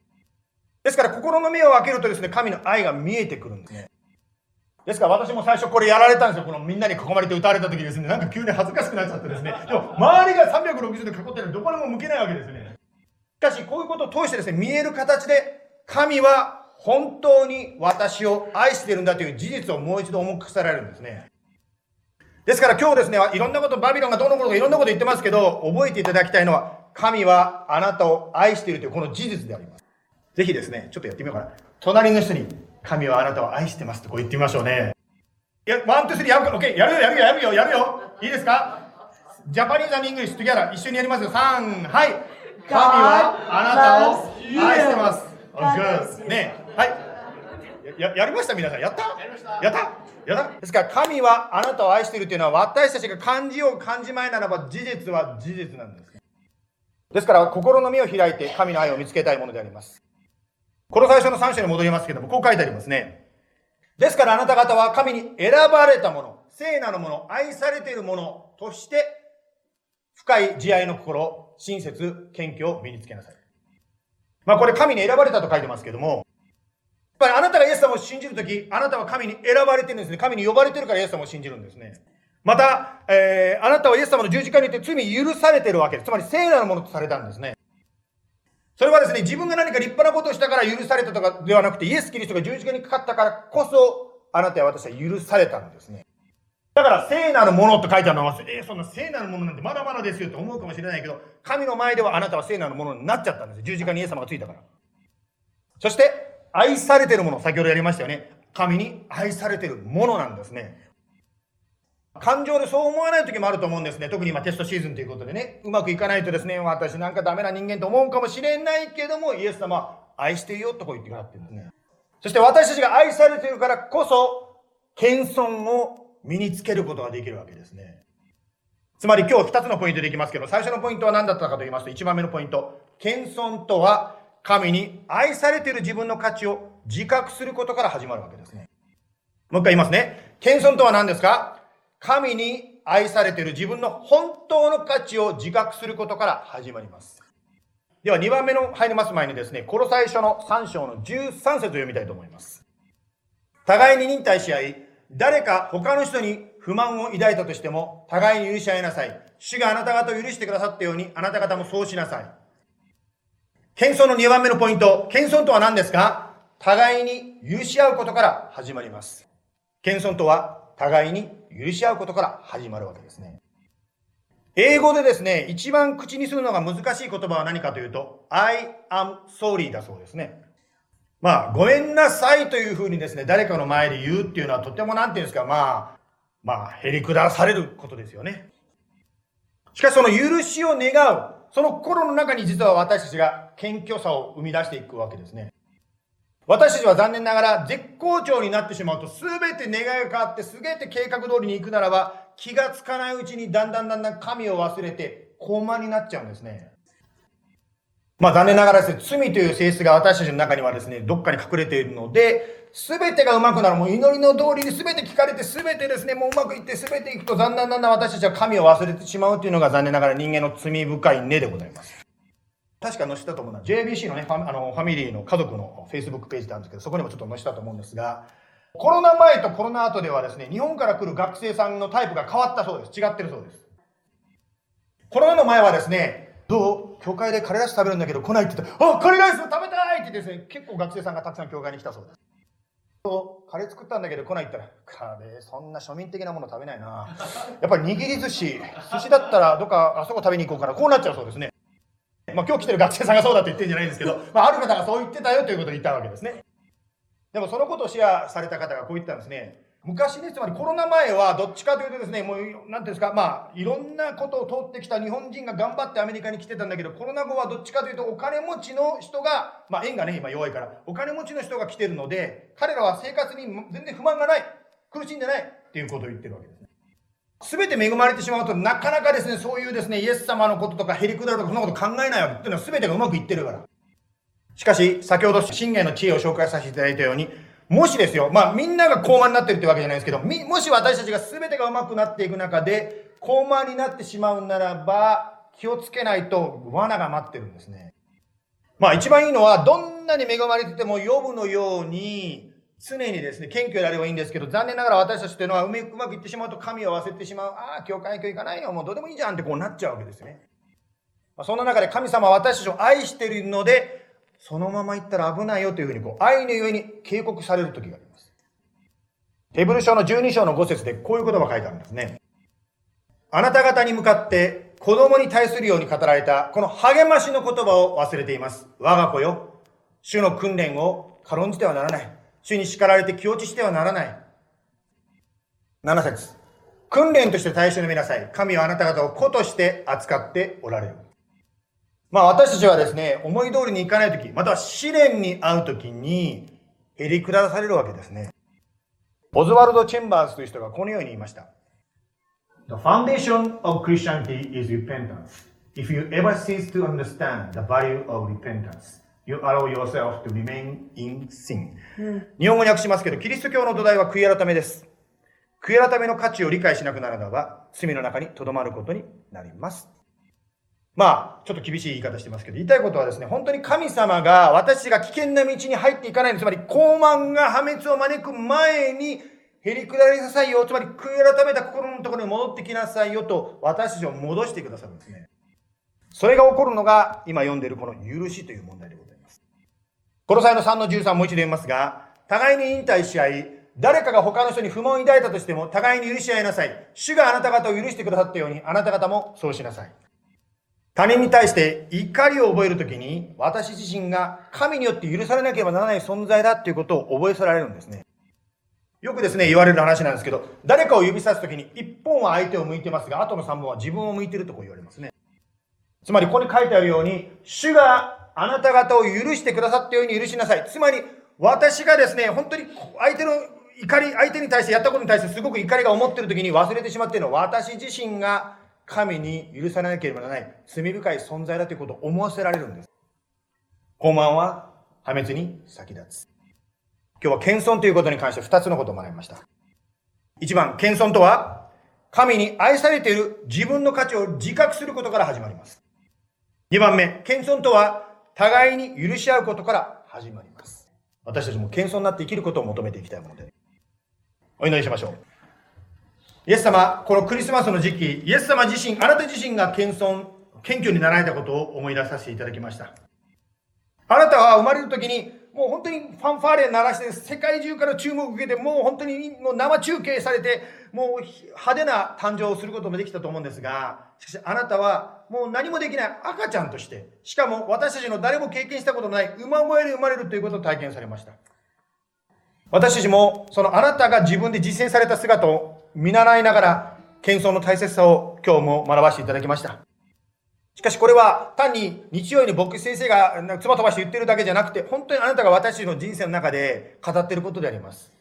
S3: ですから心の目を開けるとですね、神の愛が見えてくるんですね。ですから私も最初これやられたんですよ。このみんなに囲まれて歌われた時ですね、なんか急に恥ずかしくなっちゃってですね。でも周りが360度囲ってるのどこにも向けないわけですね。しかしこういうことを通してですね、見える形で神は本当に私を愛しているんだという事実をもう一度重くされるんですね。ですから今日ですね、いろんなこと、バビロンがどのことかいろんなこと言ってますけど、覚えていただきたいのは、神はあなたを愛しているというこの事実であります。ぜひですね、ちょっとやってみようかな。隣の人に、神はあなたを愛してますとこう言ってみましょうね。いや、 one, two, three、やるか、オッケー、やるよ、やるよ、やるよ、やるよ。いいですか？ Japanese English、together、一緒にやりますよ。3、はい。神はあなたを愛してます。ねはい。ややりました皆さん。やった？やった？やった？ですから神はあなたを愛しているというのは私たちが感じよう感じまいならば事実は事実なんです。ですから心の目を開いて神の愛を見つけたいものであります。この最初の3章に戻りますけどもこう書いてありますね。ですからあなた方は神に選ばれたもの聖なるもの愛されているものとして深い慈愛の心親切謙虚を身につけなさい。まあこれ神に選ばれたと書いてますけども、やっぱりあなたがイエス様を信じるとき、あなたは神に選ばれてるんですね。神に呼ばれてるからイエス様を信じるんですね。また、えー、あなたはイエス様の十字架によって罪許されてるわけです。つまり聖なるものとされたんですね。それはですね、自分が何か立派なことをしたから許されたとかではなくて、イエス・キリストが十字架にかかったからこそ、あなたや私は許されたんですね。だから、聖なるものと書いてあるのは、えー、そんな聖なるものなんてまだまだですよって思うかもしれないけど、神の前ではあなたは聖なるものになっちゃったんです。十字架にイエス様がついたから。そして、愛されてるもの、先ほどやりましたよね。神に愛されてるものなんですね。感情でそう思わない時もあると思うんですね。特に今テストシーズンということでね。うまくいかないとですね、私なんかダメな人間と思うかもしれないけども、イエス様は愛していよとこう言ってくださってるんですね。そして私たちが愛されているからこそ、謙遜を身につけることができるわけですね。つまり今日2つのポイントでいきますけど、最初のポイントは何だったかと言いますと、1番目のポイント。謙遜とは、神に愛されている自分の価値を自覚することから始まるわけですね。もう一回言いますね。謙遜とは何ですか？神に愛されている自分の本当の価値を自覚することから始まります。では2番目の入ります前にですね、この最初の3章の13節を読みたいと思います。互いに忍耐し合い、誰か他の人に不満を抱いたとしても、互いに許し合いなさい。主があなた方を許してくださったように、あなた方もそうしなさい。謙遜の2番目のポイント。謙遜とは何ですか？互いに許し合うことから始まります。謙遜とは互いに許し合うことから始まるわけですね。英語でですね、一番口にするのが難しい言葉は何かというと、I am sorry だそうですね。まあ、ごめんなさいというふうにですね、誰かの前で言うっていうのはとてもなんていうんですか、まあ、まあ、へりくだされることですよね。しかしその許しを願う、その心の中に実は私たちが謙虚さを生み出していくわけですね。私たちは残念ながら絶好調になってしまうと全て願いが変わって全て計画通りに行くならば気がつかないうちにだんだんだんだん神を忘れて高慢になっちゃうんですね。まあ残念ながらですね、罪という性質が私たちの中にはですね、どっかに隠れているので、全てがうまくなる。もう祈りの通りに全て聞かれて、全てですね、もううまくいって全ていくと、だんだんだん私たちは神を忘れてしまうというのが残念ながら人間の罪深い根でございます。確か載せたと思うのは、JBC のね、ファあのファミリーの家族の Facebook ページなんですけど、そこにもちょっと載せたと思うんですが、コロナ前とコロナ後ではですね、日本から来る学生さんのタイプが変わったそうです。違ってるそうです。コロナの前はですね、どう？教会でカレーライス食べるんだけど来ないって言って、あ、カレーライス食べたいってですね、結構学生さんがたくさん教会に来たそうです。カレー作ったんだけど来ないったら、カレーそんな庶民的なもの食べないな。やっぱり握り寿司、寿司だったらどっかあそこ食べに行こうから、こうなっちゃうそうですね。まあ今日来てる学生さんがそうだって言ってるんじゃないんですけど、まあある方がそう言ってたよということを言ったわけですね。でもそのことをシェアされた方がこう言ったんですね。昔ね、つまりコロナ前はどっちかというとですね、もう、なんていうんですか、まあ、いろんなことを通ってきた日本人が頑張ってアメリカに来てたんだけど、コロナ後はどっちかというとお金持ちの人が、まあ、円がね、今弱いから、お金持ちの人が来てるので、彼らは生活に全然不満がない、苦しんでないっていうことを言ってるわけですね。すべて恵まれてしまうと、なかなかですね、そういうですね、イエス様のこととかヘリクダルとかそんなこと考えないわけっていうのは全てがうまくいってるから。しかし、先ほど信玄の知恵を紹介させていただいたように、もしですよ、まあみんなが高慢になってるってわけじゃないですけど、もし私たちが全てが上手くなっていく中で、高慢になってしまうならば、気をつけないと罠が待ってるんですね。まあ一番いいのは、どんなに恵まれてても、予部のように、常にですね、謙虚であればいいんですけど、残念ながら私たちというのはうまくいってしまうと神を忘れてしまう。ああ、教会行かないよ。もうどうでもいいじゃんってこうなっちゃうわけですね。まあ、そんな中で神様は私たちを愛しているので、そのまま行ったら危ないよというふうにこう、愛のゆえに警告される時があります。テーブル書の12章の5節でこういう言葉が書いてあるんですね。あなた方に向かって子供に対するように語られたこの励ましの言葉を忘れています。我が子よ。主の訓練を軽んじてはならない。主に叱られて気落ちしてはならない。7節訓練として対象のみなさい。神はあなた方を子として扱っておられる。まあ私たちはですね、思い通りにいかないとき、または試練に遭うときに、へり下されるわけですね。オズワルド・チェンバーズという人がこのように言いました。The foundation of Christianity is repentance. If you ever cease to understand the value of repentance, you allow yourself to remain in sin. 日本語に訳しますけど、キリスト教の土台は悔い改めです。悔い改めの価値を理解しなくなるならば、罪の中に留まることになります。まあ、ちょっと厳しい言い方してますけど、言いたいことはですね、本当に神様が私が危険な道に入っていかないつまり、高慢が破滅を招く前に、へりくだりなさいよ、つまり、悔い改めた心のところに戻ってきなさいよと、私たちを戻してくださるんですね。それが起こるのが、今読んでいるこの許しという問題でございます。この際の3の13もう一度言いますが、互いに引退し合い、誰かが他の人に不満を抱いたとしても、互いに許し合いなさい。主があなた方を許してくださったように、あなた方もそうしなさい。他人に対して怒りを覚えるときに、私自身が神によって許されなければならない存在だっていうことを覚えさられるんですね。よくですね、言われる話なんですけど、誰かを指さすときに、一本は相手を向いてますが、後の三本は自分を向いてるとこ言われますね。つまり、ここに書いてあるように、主があなた方を許してくださったように許しなさい。つまり、私がですね、本当に相手の怒り、相手に対してやったことに対してすごく怒りが思ってるときに忘れてしまっているのは、私自身が神に許されなければならない罪深い存在だということを思わせられるんです。高慢は破滅に先立つ。今日は謙遜ということに関して二つのことを学びました。一番、謙遜とは、神に愛されている自分の価値を自覚することから始まります。二番目、謙遜とは、互いに許し合うことから始まります。私たちも謙遜になって生きることを求めていきたいもので。お祈りしましょう。イエス様、このクリスマスの時期、イエス様自身、あなた自身が謙遜、謙虚になられたことを思い出させていただきました。あなたは生まれる時に、もう本当にファンファーレ鳴らして、世界中から注目を受けて、もう本当にもう生中継されて、もう派手な誕生をすることもできたと思うんですが、しかしあなたはもう何もできない赤ちゃんとして、しかも私たちの誰も経験したことのない馬声で生まれるということを体験されました。私たちも、そのあなたが自分で実践された姿を見習いながら、謙遜の大切さを今日も学ばせていただきました。しかしこれは単に日曜日に牧師先生が妻飛ばして言ってるだけじゃなくて、本当にあなたが私の人生の中で語っていることであります。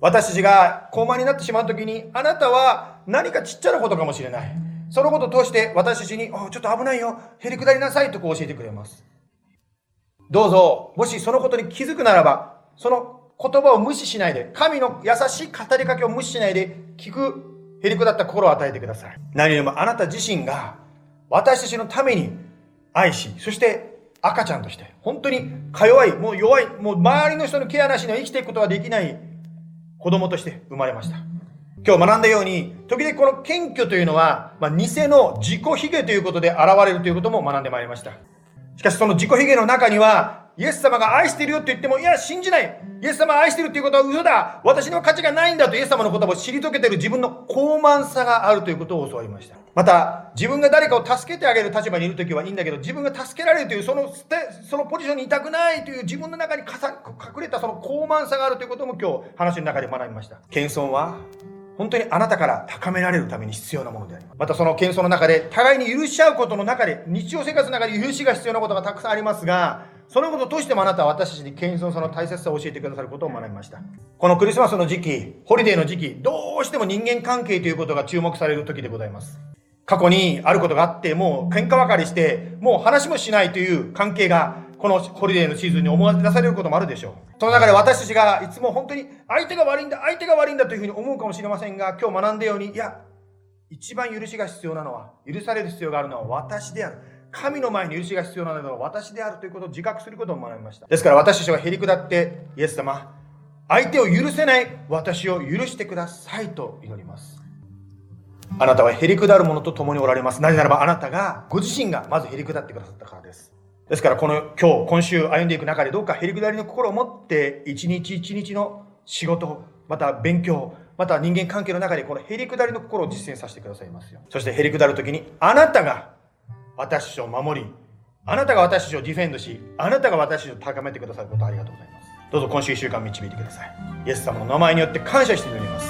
S3: 私たちが高慢になってしまうときに、あなたは何かちっちゃなことかもしれない。そのことを通して私たちに、おちょっと危ないよ、へりくだりなさいとこう教えてくれます。どうぞ、もしそのことに気づくならば、その言葉を無視しないで、神の優しい語りかけを無視しないで、聞く、へりくだった心を与えてください。何よりもあなた自身が、私たちのために愛し、そして赤ちゃんとして、本当にか弱い、もう弱い、もう周りの人のケアなしには生きていくことができない子供として生まれました。今日学んだように、時々この謙虚というのは、まあ、偽の自己卑下ということで現れるということも学んでまいりました。しかしその自己卑下の中には、イエス様が愛してるよって言っても、いや、信じない。イエス様が愛してるっていうことは嘘だ。私には価値がないんだとイエス様の言葉を知り解けてる自分の高慢さがあるということを教わりました。また、自分が誰かを助けてあげる立場にいるときはいいんだけど、自分が助けられるという、その、そのポジションにいたくないという自分の中に隠れたその高慢さがあるということも今日話の中で学びました。謙遜は本当にあなたから高められるために必要なものであります。またその謙遜の中で、互いに許し合うことの中で、日常生活の中で許しが必要なことがたくさんありますが、そのこととしてもあなたは私たちに謙遜その大切さを教えてくださることを学びました。このクリスマスの時期、ホリデーの時期、どうしても人間関係ということが注目される時でございます。過去にあることがあって、もう喧嘩別れして、もう話もしないという関係がこのホリデーのシーズンに思わ出されることもあるでしょう。その中で私たちがいつも本当に相手が悪いんだ、相手が悪いんだというふうに思うかもしれませんが、今日学んだように、いや、一番許しが必要なのは、許される必要があるのは私である。神の前に許しが必要なのは私であるということを自覚することを学びました。ですから私たちはへり下って、イエス様、相手を許せない私を許してくださいと祈ります。あなたはへり下る者と共におられます。なぜならばあなたが、ご自身がまずへり下ってくださったからです。ですからこの今日、今週歩んでいく中でどうかへりくだりの心を持って一日一日の仕事、また勉強、また人間関係の中でこのへりくだりの心を実践させてくださいますよ。そしてへりくだるときにあなたが私を守り、あなたが私たちをディフェンドし、あなたが私たちを高めてくださることありがとうございます。どうぞ今週1週間導いてください。イエス様の名前によって感謝して祈ります。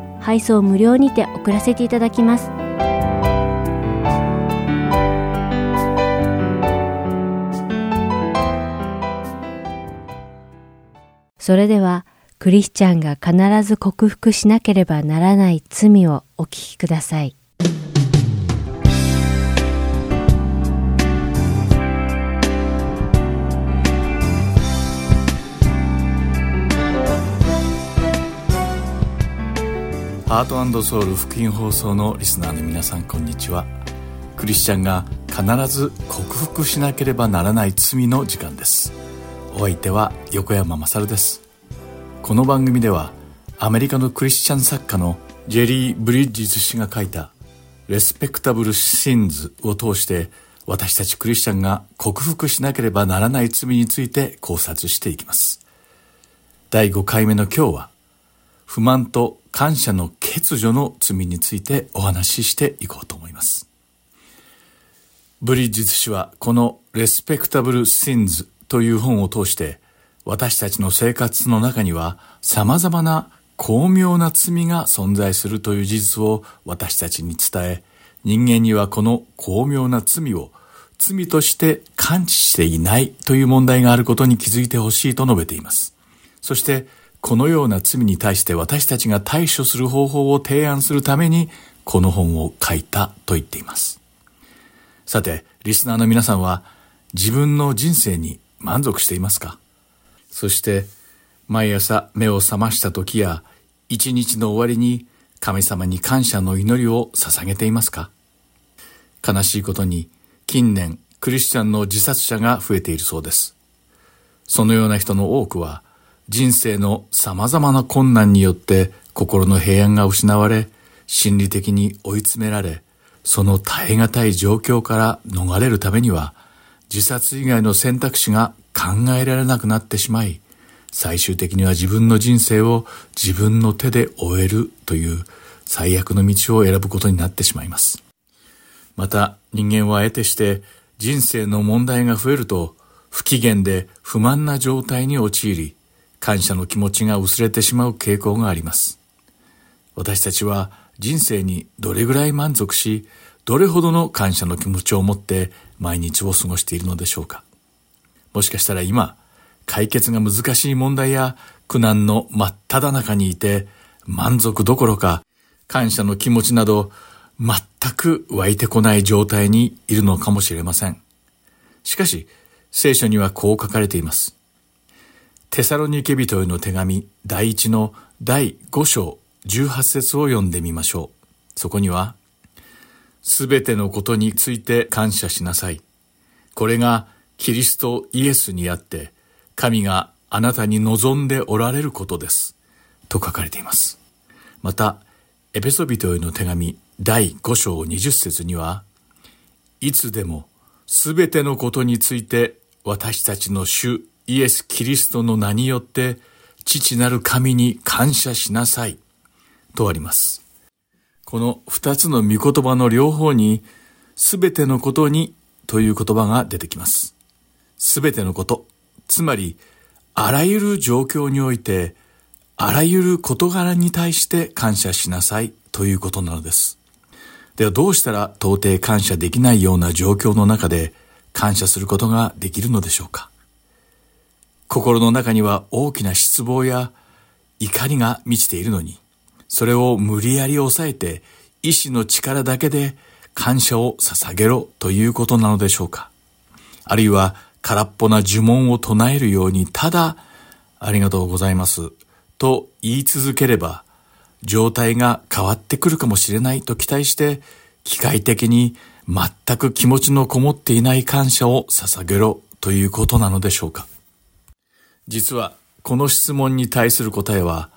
S1: 配送無料にて送らせていただきます。それではクリスチャンが必ず克服しなければならない罪をお聞きください。
S4: ハートソウル福音放送のリスナーの皆さんこんにちは。クリスチャンが必ず克服しなければならない罪の時間です。お相手は横山まさるです。この番組ではアメリカのクリスチャン作家のジェリー・ブリッジズ氏が書いた「レスペクタブル・シンズ」を通して私たちクリスチャンが克服しなければならない罪について考察していきます。第5回目の今日は不満と感謝の欠如の罪についてお話ししていこうと思います。ブリッジズ氏はこのレスペクタブル・シンズという本を通して私たちの生活の中には様々な巧妙な罪が存在するという事実を私たちに伝え人間にはこの巧妙な罪を罪として感知していないという問題があることに気づいてほしいと述べています。そしてこのような罪に対して私たちが対処する方法を提案するためにこの本を書いたと言っています。さて、リスナーの皆さんは自分の人生に満足していますか？そして毎朝目を覚ました時や一日の終わりに神様に感謝の祈りを捧げていますか？悲しいことに近年クリスチャンの自殺者が増えているそうです。そのような人の多くは人生の様々な困難によって心の平安が失われ、心理的に追い詰められ、その耐え難い状況から逃れるためには、自殺以外の選択肢が考えられなくなってしまい、最終的には自分の人生を自分の手で終えるという最悪の道を選ぶことになってしまいます。また人間は得てして人生の問題が増えると不機嫌で不満な状態に陥り、感謝の気持ちが薄れてしまう傾向があります。私たちは人生にどれぐらい満足し、どれほどの感謝の気持ちを持って毎日を過ごしているのでしょうかもしかしたら今、解決が難しい問題や苦難の真っ只中にいて、満足どころか感謝の気持ちなど全く湧いてこない状態にいるのかもしれません。しかし、聖書にはこう書かれています。テサロニケ人への手紙第一の第5章18節を読んでみましょう。そこには、すべてのことについて感謝しなさい。これがキリストイエスにあって、神があなたに望んでおられることです。と書かれています。また、エペソビトへの手紙第5章20節には、いつでもすべてのことについて私たちの主イエス・キリストの名によって父なる神に感謝しなさいとあります。この二つの御言葉の両方にすべてのことにという言葉が出てきます。すべてのこと、つまりあらゆる状況においてあらゆる事柄に対して感謝しなさいということなのです。ではどうしたら到底感謝できないような状況の中で感謝することができるのでしょうか心の中には大きな失望や怒りが満ちているのに、それを無理やり抑えて意志の力だけで感謝を捧げろということなのでしょうかあるいは空っぽな呪文を唱えるようにただありがとうございますと言い続ければ状態が変わってくるかもしれないと期待して、機械的に全く気持ちのこもっていない感謝を捧げろということなのでしょうか。実は、この質問に対する答えは、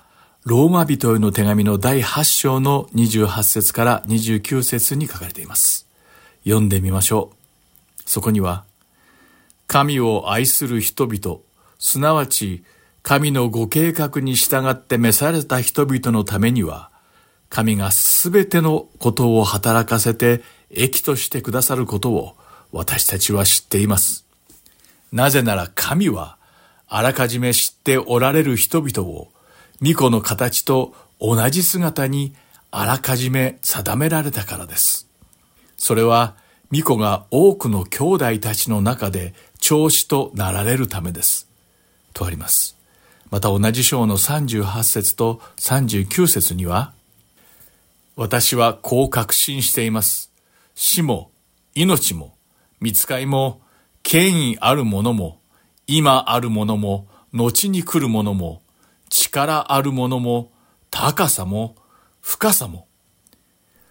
S4: ローマ人への手紙の第8章の28節から29節に書かれています。読んでみましょう。そこには、神を愛する人々、すなわち神のご計画に従って召された人々のためには、神がすべてのことを働かせて益としてくださることを私たちは知っています。なぜなら神はあらかじめ知っておられる人々を巫女の形と同じ姿にあらかじめ定められたからです。それは巫女が多くの兄弟たちの中で長子となられるためです。とあります。また同じ章の38節と39節には、私はこう確信しています。死も、命も、見つかいも、権威あるものも、今あるものも、後に来るものも、力あるものも、高さも、深さも、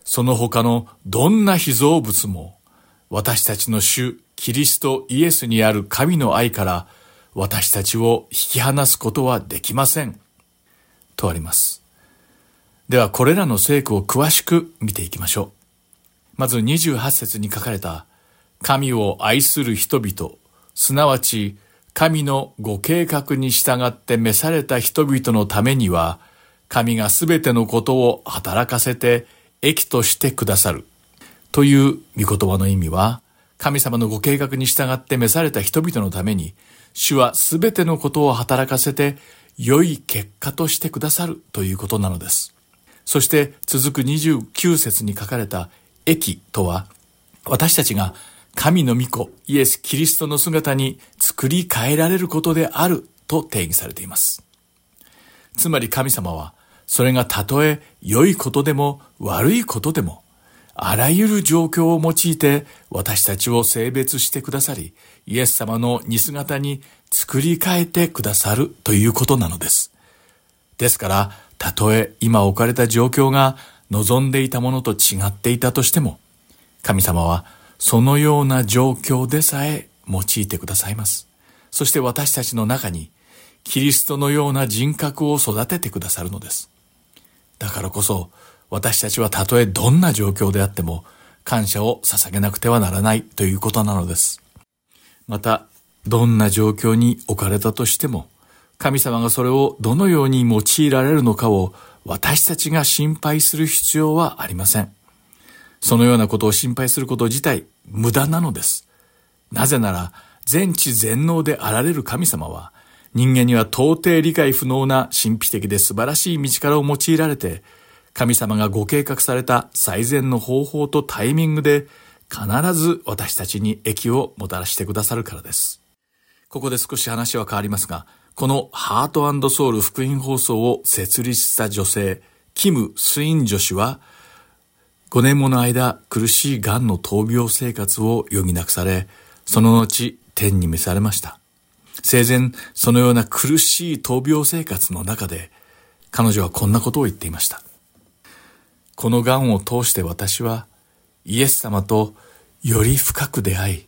S4: その他のどんな被造物も、私たちの主、キリストイエスにある神の愛から私たちを引き離すことはできません。とあります。ではこれらの聖句を詳しく見ていきましょう。まず28節に書かれた神を愛する人々、すなわち神のご計画に従って召された人々のためには、神がすべてのことを働かせて益としてくださる。という御言葉の意味は、神様のご計画に従って召された人々のために、主はすべてのことを働かせて良い結果としてくださるということなのです。そして続く29節に書かれた益とは、私たちが神の御子、イエス・キリストの姿に作り変えられることであると定義されています。つまり神様は、それがたとえ良いことでも悪いことでも、あらゆる状況を用いて私たちを性別してくださり、イエス様の似姿に作り変えてくださるということなのです。ですから、たとえ今置かれた状況が望んでいたものと違っていたとしても、神様はそのような状況でさえ用いてくださいます。そして私たちの中にキリストのような人格を育ててくださるのです。だからこそ私たちはたとえどんな状況であっても感謝を捧げなくてはならないということなのです。また、どんな状況に置かれたとしても、神様がそれをどのように用いられるのかを私たちが心配する必要はありません。そのようなことを心配すること自体無駄なのです。なぜなら、全知全能であられる神様は、人間には到底理解不能な神秘的で素晴らしい道からを用いられて、神様がご計画された最善の方法とタイミングで必ず私たちに益をもたらしてくださるからです。ここで少し話は変わりますが、このハートソウル福音放送を設立した女性、キム・スイン女子は、5年もの間苦しい癌の闘病生活を余儀なくされ、その後天に召されました。生前、そのような苦しい闘病生活の中で、彼女はこんなことを言っていました。この癌を通して私は、イエス様とより深く出会い、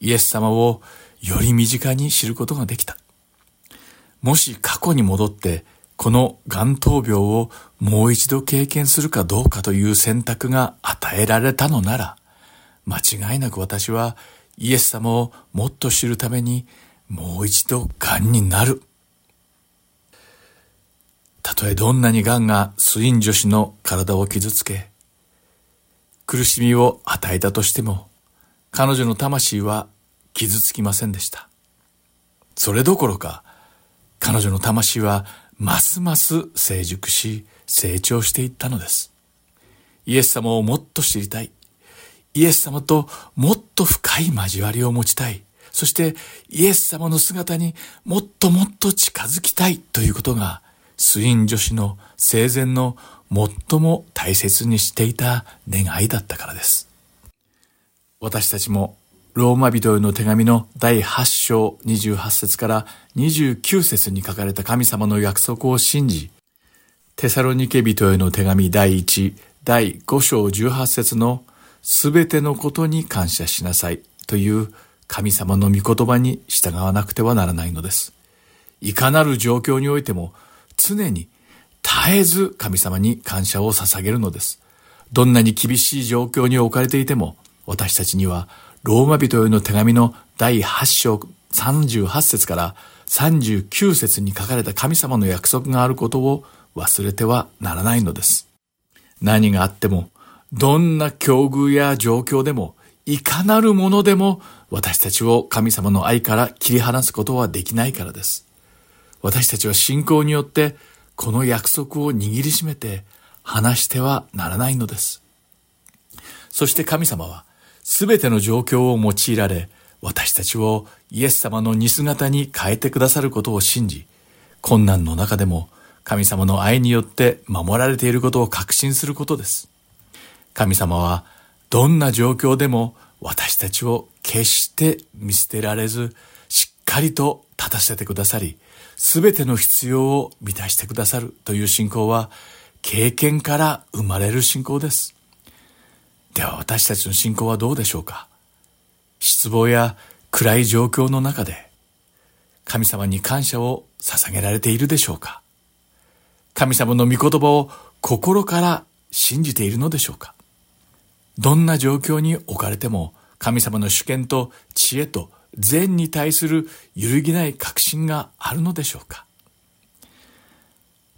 S4: イエス様をより身近に知ることができた。もし過去に戻って、この癌闘病をもう一度経験するかどうかという選択が与えられたのなら、間違いなく私はイエス様をもっと知るためにもう一度癌になる。たとえどんなに癌がスイン女子の体を傷つけ、苦しみを与えたとしても、彼女の魂は傷つきませんでした。それどころか、彼女の魂はますます成熟し、成長していったのです。イエス様をもっと知りたい。イエス様ともっと深い交わりを持ちたい。そしてイエス様の姿にもっともっと近づきたいということが、スイン女子の生前の最も大切にしていた願いだったからです。私たちもローマ人への手紙の第8章28節から29節に書かれた神様の約束を信じ、テサロニケ人への手紙第1、第5章18節のすべてのことに感謝しなさいという神様の御言葉に従わなくてはならないのです。いかなる状況においても常に絶えず神様に感謝を捧げるのです。どんなに厳しい状況に置かれていても私たちにはローマ人への手紙の第8章38節から39節に書かれた神様の約束があることを忘れてはならないのです。何があっても、どんな境遇や状況でも、いかなるものでも私たちを神様の愛から切り離すことはできないからです。私たちは信仰によってこの約束を握りしめて話してはならないのです。そして神様はすべての状況を用いられ、私たちをイエス様の似姿に変えてくださることを信じ、困難の中でも神様の愛によって守られていることを確信することです。神様はどんな状況でも私たちを決して見捨てられず、しっかりと立たせてくださり、すべての必要を満たしてくださるという信仰は、経験から生まれる信仰です。では私たちの信仰はどうでしょうか？失望や暗い状況の中で神様に感謝を捧げられているでしょうか？神様の御言葉を心から信じているのでしょうか？どんな状況に置かれても神様の主権と知恵と善に対する揺るぎない確信があるのでしょうか？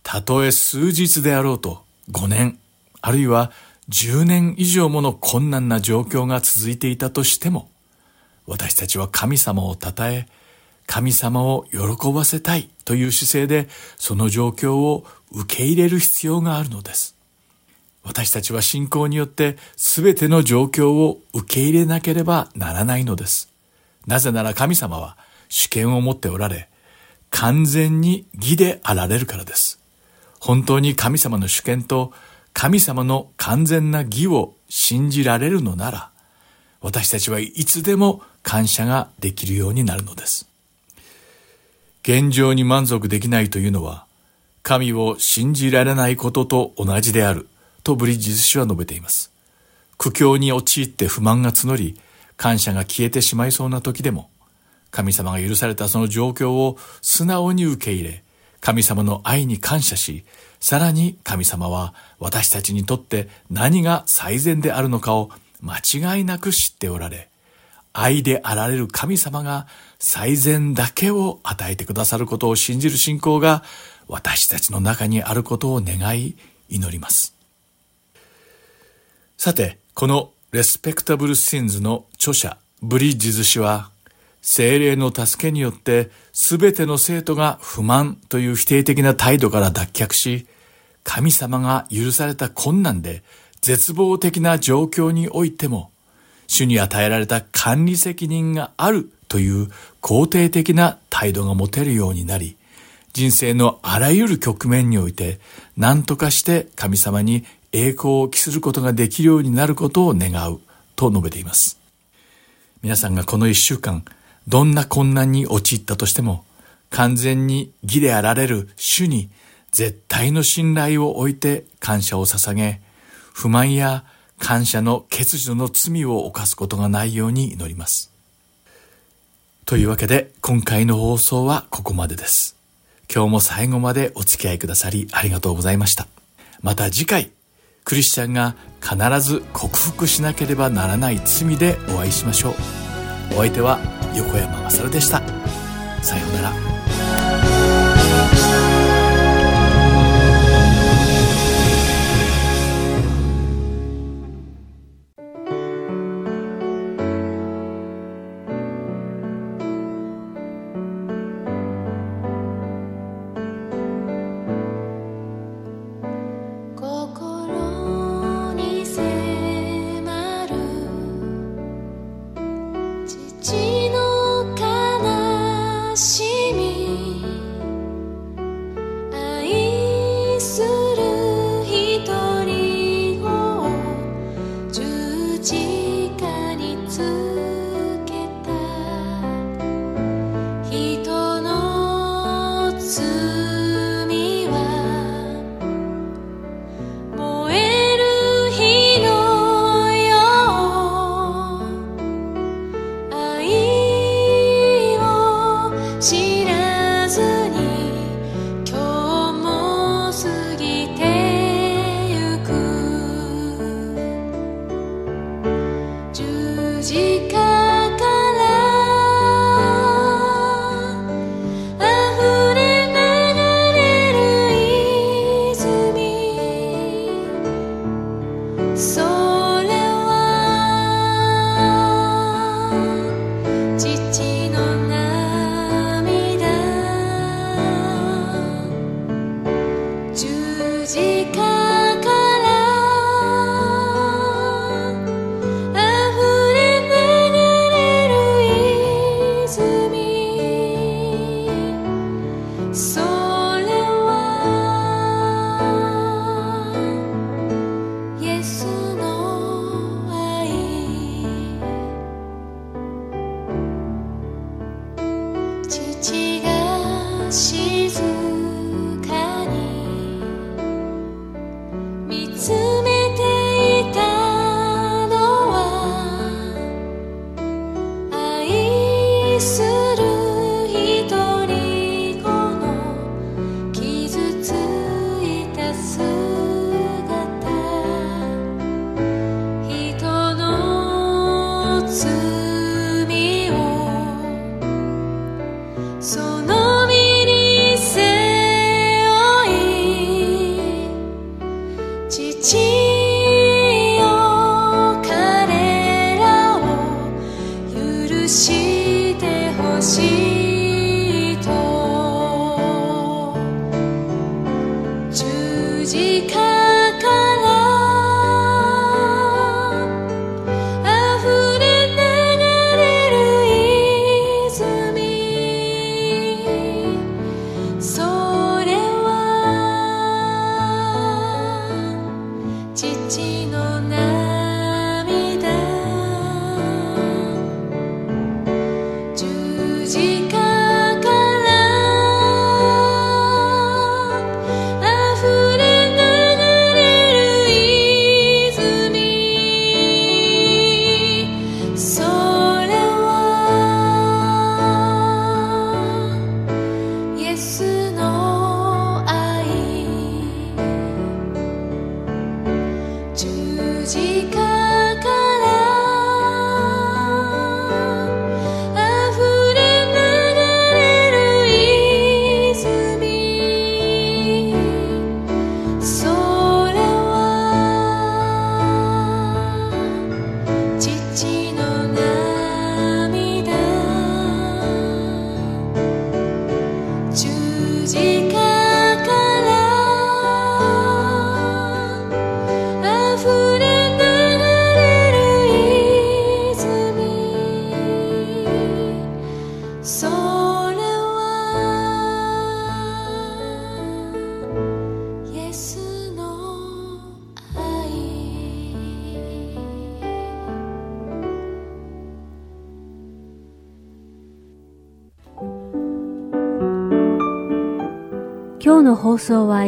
S4: たとえ数日であろうと5年あるいは10年以上もの困難な状況が続いていたとしても、私たちは神様を称え、神様を喜ばせたいという姿勢でその状況を受け入れる必要があるのです。私たちは信仰によって全ての状況を受け入れなければならないのです。なぜなら神様は主権を持っておられ、完全に義であられるからです。本当に神様の主権と神様の完全な義を信じられるのなら、私たちはいつでも感謝ができるようになるのです。現状に満足できないというのは、神を信じられないことと同じである、とブリッジズ氏は述べています。苦境に陥って不満が募り、感謝が消えてしまいそうな時でも、神様が許されたその状況を素直に受け入れ、神様の愛に感謝し、さらに神様は私たちにとって何が最善であるのかを間違いなく知っておられ、愛であられる神様が最善だけを与えてくださることを信じる信仰が私たちの中にあることを願い祈ります。さて、このレスペクタブル・シンズの著者、ブリッジズ氏は精霊の助けによって全ての生徒が不満という否定的な態度から脱却し、
S5: 神様が許された困難で絶望的な状況においても、主に与えられた管理責任があるという肯定的な態度が持てるようになり、人生のあらゆる局面において何とかして神様に栄光を期することができるようになることを願うと述べています。皆さんがこの一週間、どんな困難に陥ったとしても、完全に義であられる主に絶対の信頼を置いて感謝を捧げ、不満や感謝の欠如の罪を犯すことがないように祈ります。というわけで今回の放送はここまでです。今日も最後までお付き合いくださりありがとうございました。また次回、クリスチャンが必ず克服しなければならない罪でお会いしましょう。お相手は横山まさるでした。さようなら。